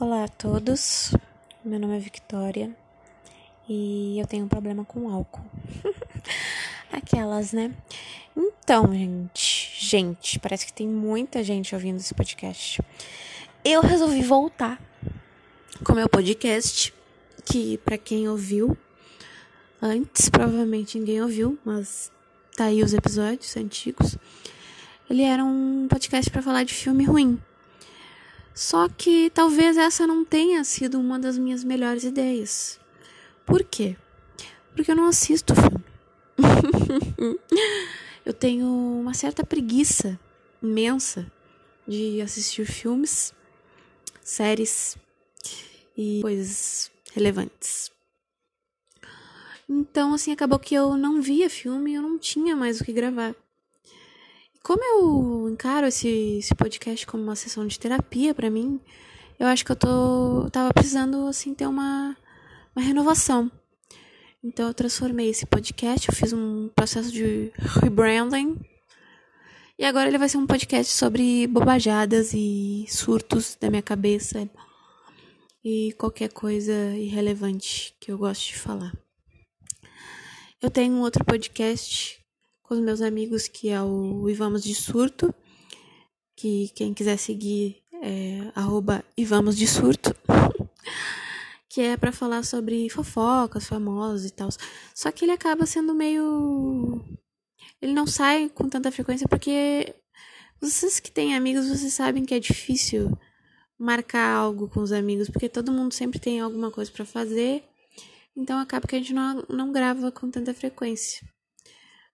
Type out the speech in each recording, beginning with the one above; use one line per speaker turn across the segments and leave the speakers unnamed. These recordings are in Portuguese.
Olá a todos, meu nome é Victoria e eu tenho um problema com álcool. Aquelas, né? Então, gente, gente, parece que tem muita gente ouvindo esse podcast. Eu resolvi voltar com meu podcast, que para quem ouviu antes, provavelmente ninguém ouviu, mas tá aí os episódios antigos. Ele era um podcast para falar de filme ruim. Só que talvez essa não tenha sido uma das minhas melhores ideias. Por quê? Porque eu não assisto filme. eu tenho uma certa preguiça imensa de assistir filmes, séries e coisas relevantes. Então, assim, acabou que eu não via filme eu não tinha mais o que gravar. Como eu encaro esse, esse podcast como uma sessão de terapia para mim, eu acho que eu tô tava precisando assim ter uma, uma renovação. Então eu transformei esse podcast, eu fiz um processo de rebranding. E agora ele vai ser um podcast sobre bobajadas e surtos da minha cabeça e qualquer coisa irrelevante que eu gosto de falar. Eu tenho um outro podcast com os meus amigos, que é o Ivamos de Surto, que quem quiser seguir é arroba Ivamos de Surto, que é para falar sobre fofocas, famosos e tal. Só que ele acaba sendo meio. Ele não sai com tanta frequência porque vocês que têm amigos, vocês sabem que é difícil marcar algo com os amigos, porque todo mundo sempre tem alguma coisa para fazer. Então acaba que a gente não, não grava com tanta frequência.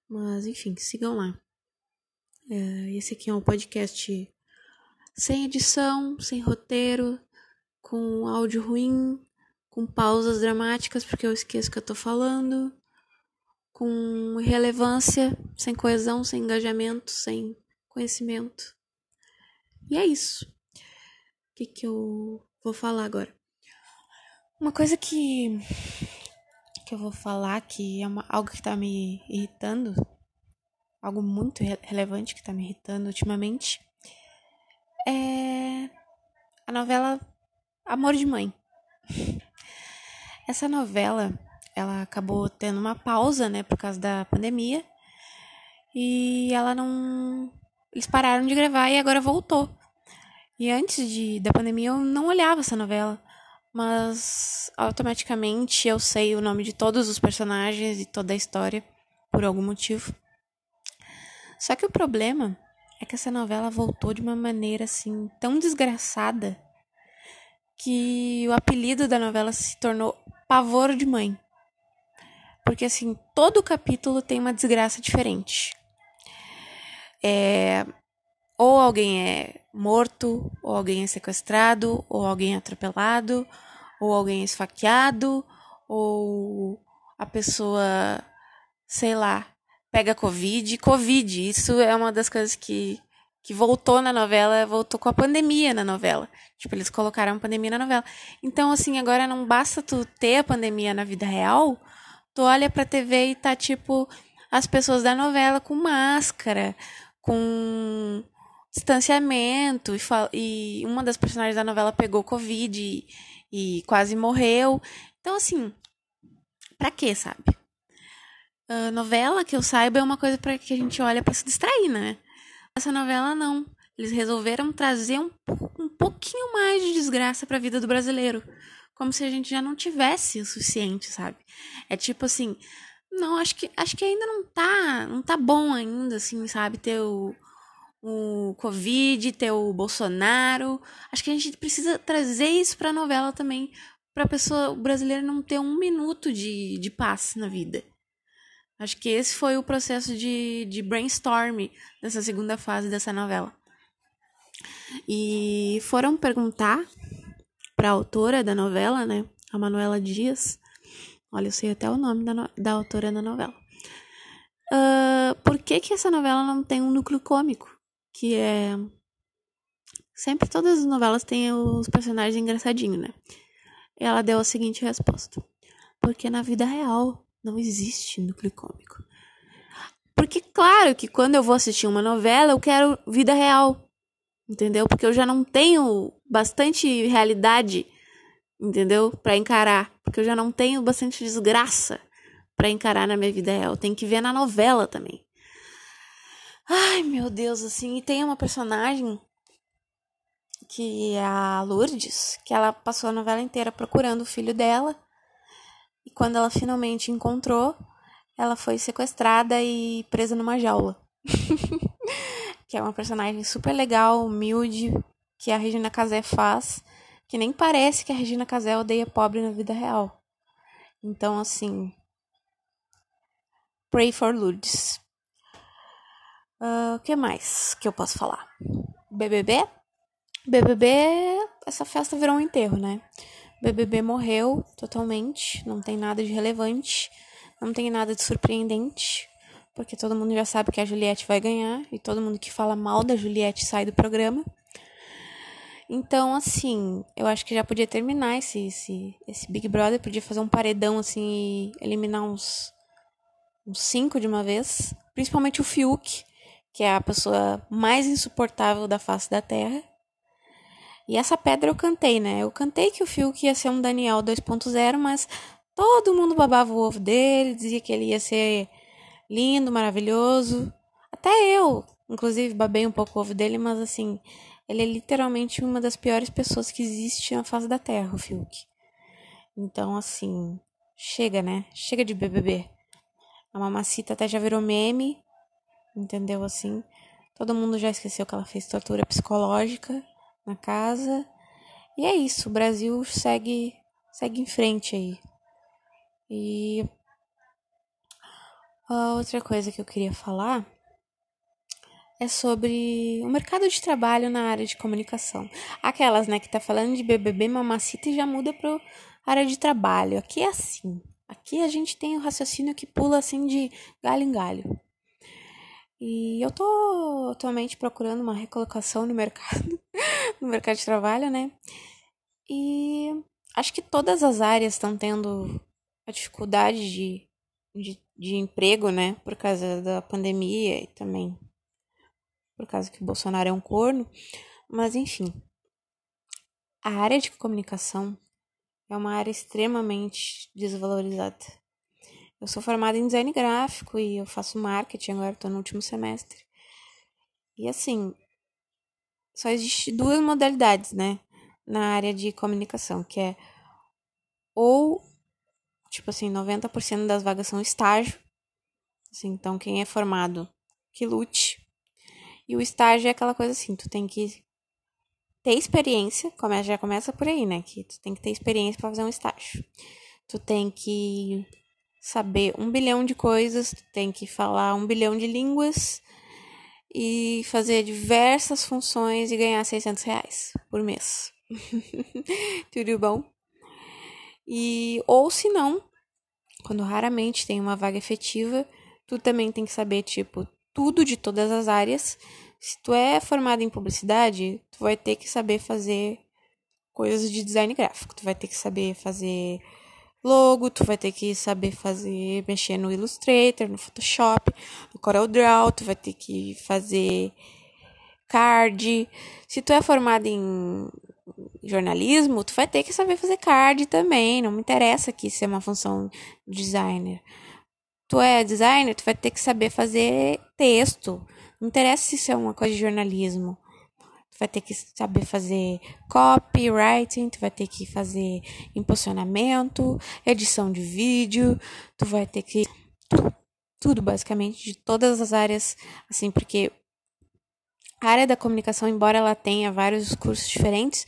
Mas, enfim, sigam lá. É, esse aqui é um podcast sem edição, sem roteiro, com áudio ruim, com pausas dramáticas porque eu esqueço que eu tô falando, com relevância, sem coesão, sem engajamento, sem conhecimento. E é isso. O que, que eu vou falar agora? Uma coisa que que eu vou falar que é uma, algo que tá me irritando, algo muito re relevante que tá me irritando ultimamente, é a novela Amor de Mãe. Essa novela, ela acabou tendo uma pausa, né, por causa da pandemia, e ela não. Eles pararam de gravar e agora voltou. E antes de, da pandemia eu não olhava essa novela mas automaticamente eu sei o nome de todos os personagens e toda a história por algum motivo. Só que o problema é que essa novela voltou de uma maneira assim tão desgraçada que o apelido da novela se tornou Pavor de Mãe. Porque assim, todo capítulo tem uma desgraça diferente. É, ou alguém é morto, ou alguém é sequestrado, ou alguém é atropelado, ou alguém esfaqueado, ou a pessoa, sei lá, pega Covid. Covid, isso é uma das coisas que, que voltou na novela, voltou com a pandemia na novela. Tipo, eles colocaram a pandemia na novela. Então, assim, agora não basta tu ter a pandemia na vida real, tu olha pra TV e tá, tipo, as pessoas da novela com máscara, com distanciamento, e, e uma das personagens da novela pegou Covid. E, e quase morreu. Então, assim, pra quê, sabe? Uh, novela, que eu saiba, é uma coisa para que a gente olha para se distrair, né? Essa novela não. Eles resolveram trazer um, um pouquinho mais de desgraça para a vida do brasileiro. Como se a gente já não tivesse o suficiente, sabe? É tipo assim, não, acho que acho que ainda não tá, não tá bom ainda assim, sabe, ter o, o Covid, ter o Bolsonaro. Acho que a gente precisa trazer isso para a novela também, para a pessoa brasileira não ter um minuto de, de paz na vida. Acho que esse foi o processo de, de brainstorm dessa segunda fase dessa novela. E foram perguntar para a autora da novela, né, a Manuela Dias. Olha, eu sei até o nome da, da autora da novela. Uh, por que, que essa novela não tem um núcleo cômico? Que é sempre todas as novelas têm os personagens engraçadinhos, né? Ela deu a seguinte resposta: porque na vida real não existe núcleo cômico. Porque claro que quando eu vou assistir uma novela, eu quero vida real. entendeu? Porque eu já não tenho bastante realidade, entendeu? Para encarar, porque eu já não tenho bastante desgraça para encarar na minha vida real. Tem que ver na novela também. Ai, meu Deus, assim, e tem uma personagem que é a Lourdes, que ela passou a novela inteira procurando o filho dela. E quando ela finalmente encontrou, ela foi sequestrada e presa numa jaula. que é uma personagem super legal, humilde, que a Regina Casé faz, que nem parece que a Regina Casé odeia pobre na vida real. Então, assim, Pray for Lourdes. Ah, o uh, que mais que eu posso falar? BBB? BBB, essa festa virou um enterro, né? BBB morreu totalmente, não tem nada de relevante, não tem nada de surpreendente, porque todo mundo já sabe que a Juliette vai ganhar e todo mundo que fala mal da Juliette sai do programa. Então, assim, eu acho que já podia terminar esse, esse, esse Big Brother, podia fazer um paredão assim e eliminar uns, uns cinco de uma vez, principalmente o Fiuk, que é a pessoa mais insuportável da face da Terra. E essa pedra eu cantei, né? Eu cantei que o Fiuk ia ser um Daniel 2.0, mas todo mundo babava o ovo dele, dizia que ele ia ser lindo, maravilhoso. Até eu, inclusive, babei um pouco o ovo dele, mas assim, ele é literalmente uma das piores pessoas que existe na face da Terra, o Fiuk. Então, assim, chega, né? Chega de BBB. A mamacita até já virou meme, entendeu? Assim, todo mundo já esqueceu que ela fez tortura psicológica na casa. E é isso, o Brasil segue, segue em frente aí. E a outra coisa que eu queria falar é sobre o mercado de trabalho na área de comunicação. Aquelas, né, que tá falando de BBB mamacita e já muda pro área de trabalho. Aqui é assim. Aqui a gente tem o raciocínio que pula assim de galho em galho. E eu tô atualmente procurando uma recolocação no mercado, no mercado de trabalho, né? E acho que todas as áreas estão tendo a dificuldade de, de, de emprego, né? Por causa da pandemia e também por causa que o Bolsonaro é um corno. Mas enfim, a área de comunicação é uma área extremamente desvalorizada. Eu sou formada em design gráfico e eu faço marketing agora, estou no último semestre. E assim, só existe duas modalidades, né, na área de comunicação, que é ou tipo assim, 90% das vagas são estágio. Assim, então quem é formado que lute. E o estágio é aquela coisa assim, tu tem que ter experiência, já começa por aí, né? Que tu tem que ter experiência para fazer um estágio. Tu tem que saber um bilhão de coisas, tu tem que falar um bilhão de línguas e fazer diversas funções e ganhar 600 reais por mês. Tudo bom? E, ou se não, quando raramente tem uma vaga efetiva, tu também tem que saber, tipo, tudo de todas as áreas se tu é formado em publicidade, tu vai ter que saber fazer coisas de design gráfico. Tu vai ter que saber fazer logo, tu vai ter que saber fazer, mexer no Illustrator, no Photoshop, no CorelDRAW, tu vai ter que fazer card. Se tu é formado em jornalismo, tu vai ter que saber fazer card também. Não me interessa aqui ser uma função designer. Tu é designer, tu vai ter que saber fazer texto. Não interessa se isso é uma coisa de jornalismo. Tu vai ter que saber fazer copywriting, tu vai ter que fazer impulsionamento, edição de vídeo, tu vai ter que tudo basicamente de todas as áreas, assim, porque a área da comunicação, embora ela tenha vários cursos diferentes,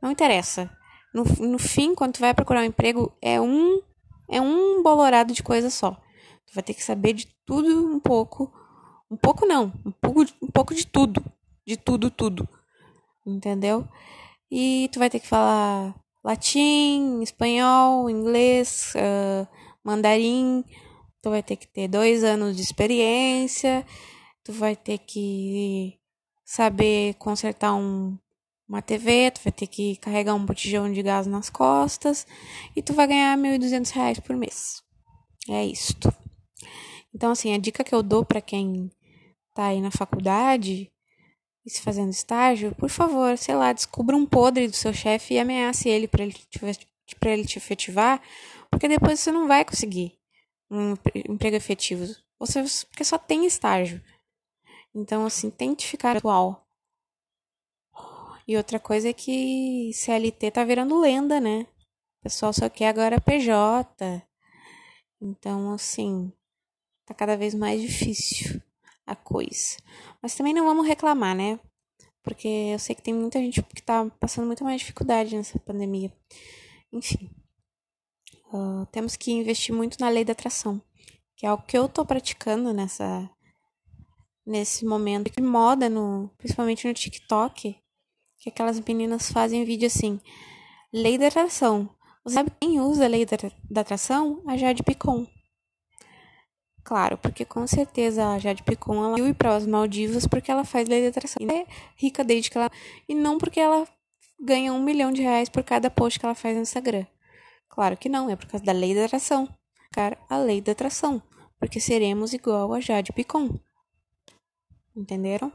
não interessa. No, no fim, quando tu vai procurar um emprego, é um é um bolorado de coisa só. Tu vai ter que saber de tudo um pouco um pouco não, um pouco, um pouco de tudo. De tudo, tudo. Entendeu? E tu vai ter que falar latim, espanhol, inglês, uh, mandarim. Tu vai ter que ter dois anos de experiência. Tu vai ter que saber consertar um, uma TV. Tu vai ter que carregar um botijão de gás nas costas. E tu vai ganhar 1.200 reais por mês. É isto. Então, assim, a dica que eu dou para quem tá aí na faculdade, fazendo estágio, por favor, sei lá, descubra um podre do seu chefe e ameace ele para ele, te, ele te efetivar, porque depois você não vai conseguir um emprego efetivo. Você, porque só tem estágio. Então, assim, tente ficar atual. E outra coisa é que CLT tá virando lenda, né? O pessoal só quer agora PJ. Então, assim, tá cada vez mais difícil a coisa. Mas também não vamos reclamar, né? Porque eu sei que tem muita gente que tá passando muito mais dificuldade nessa pandemia. Enfim. Uh, temos que investir muito na lei da atração, que é algo que eu tô praticando nessa nesse momento de moda no, principalmente no TikTok, que aquelas meninas fazem vídeo assim, lei da atração. Você sabe quem usa a lei da, da atração? A Jade Picon. Claro, porque com certeza a Jade Picon ela ir para as Maldivas porque ela faz lei da atração. Ela é rica desde que ela e não porque ela ganha um milhão de reais por cada post que ela faz no Instagram. Claro que não, é por causa da lei da atração. Cara, a lei da atração, porque seremos igual a Jade Picon. Entenderam?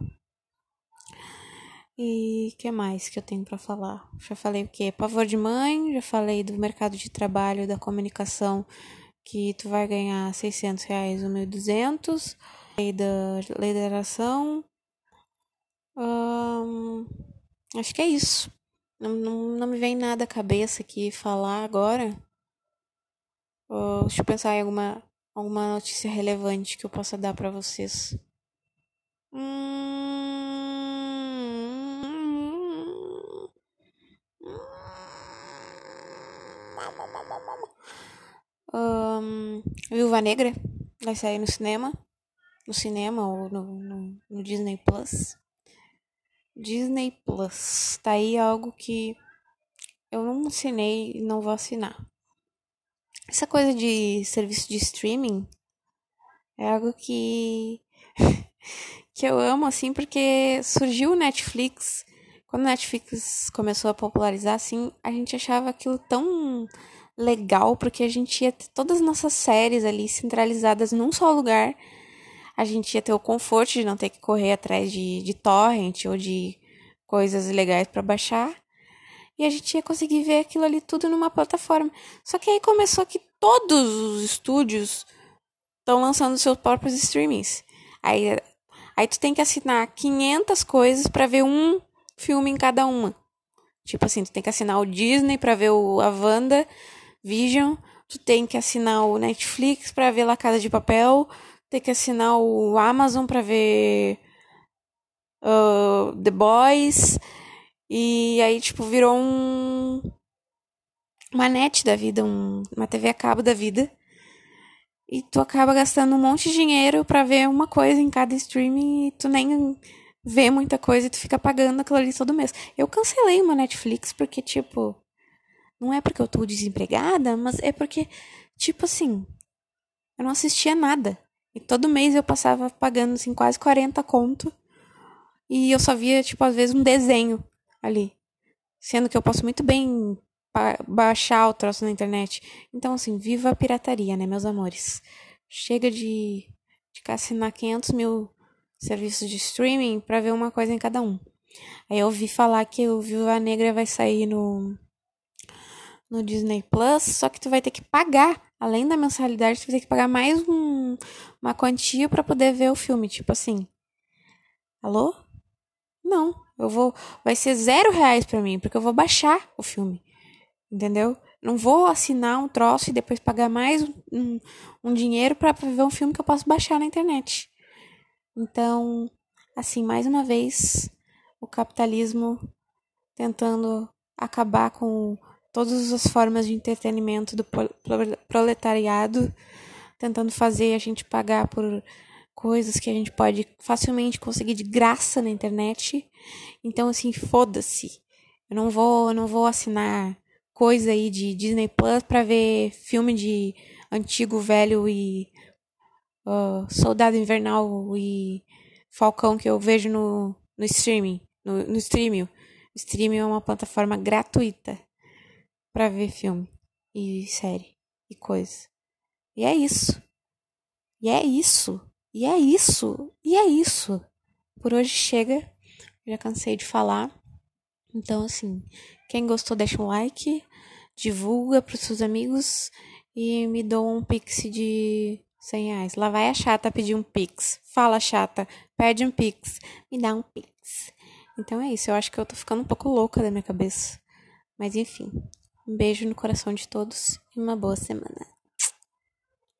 E que mais que eu tenho para falar? Já falei o quê? Pavor de mãe, já falei do mercado de trabalho, da comunicação, que tu vai ganhar 600 reais ou 1.200. Lei da geração. Hum, acho que é isso. Não, não, não me vem nada à cabeça aqui falar agora. Uh, deixa eu pensar em alguma, alguma notícia relevante que eu possa dar para vocês. Um, Viúva Negra vai sair no cinema. No cinema ou no, no, no Disney Plus. Disney Plus. Tá aí algo que eu não assinei e não vou assinar. Essa coisa de serviço de streaming é algo que que eu amo, assim, porque surgiu o Netflix. Quando o Netflix começou a popularizar, assim, a gente achava aquilo tão legal, porque a gente ia ter todas as nossas séries ali centralizadas num só lugar. A gente ia ter o conforto de não ter que correr atrás de, de torrent ou de coisas legais para baixar. E a gente ia conseguir ver aquilo ali tudo numa plataforma. Só que aí começou que todos os estúdios estão lançando seus próprios streamings. Aí Aí tu tem que assinar 500 coisas para ver um filme em cada uma. Tipo assim, tu tem que assinar o Disney para ver o, a Wanda Vision, tu tem que assinar o Netflix para ver La Casa de Papel, tem que assinar o Amazon para ver uh, The Boys. E aí, tipo, virou um. Uma net da vida, um, uma TV a cabo da vida e tu acaba gastando um monte de dinheiro para ver uma coisa em cada streaming e tu nem vê muita coisa e tu fica pagando aquilo ali todo mês. Eu cancelei uma Netflix porque, tipo, não é porque eu tô desempregada, mas é porque, tipo assim, eu não assistia nada. E todo mês eu passava pagando, assim, quase 40 conto. E eu só via, tipo, às vezes um desenho ali. Sendo que eu posso muito bem baixar o troço na internet. Então, assim, viva a pirataria, né, meus amores? Chega de, de assinar 500 mil serviços de streaming para ver uma coisa em cada um. Aí eu ouvi falar que o Viva Negra vai sair no, no Disney Plus, só que tu vai ter que pagar. Além da mensalidade, tu vai ter que pagar mais um, uma quantia para poder ver o filme. Tipo assim. Alô? Não, eu vou. Vai ser zero reais para mim, porque eu vou baixar o filme entendeu? Não vou assinar um troço e depois pagar mais um, um dinheiro para ver um filme que eu posso baixar na internet. Então, assim, mais uma vez, o capitalismo tentando acabar com todas as formas de entretenimento do proletariado, tentando fazer a gente pagar por coisas que a gente pode facilmente conseguir de graça na internet. Então, assim, foda-se. Eu não vou, não vou assinar coisa aí de Disney Plus para ver filme de antigo, velho e uh, Soldado Invernal e Falcão que eu vejo no, no streaming, no, no streaming. O streaming é uma plataforma gratuita para ver filme e série e coisa. E é isso. E é isso. E é isso. E é isso. Por hoje chega. Já cansei de falar. Então, assim, quem gostou, deixa um like, divulga para os seus amigos e me doa um pix de 100 reais. Lá vai a chata pedir um pix. Fala, chata, pede um pix. Me dá um pix. Então é isso. Eu acho que eu tô ficando um pouco louca da minha cabeça. Mas enfim. Um beijo no coração de todos e uma boa semana.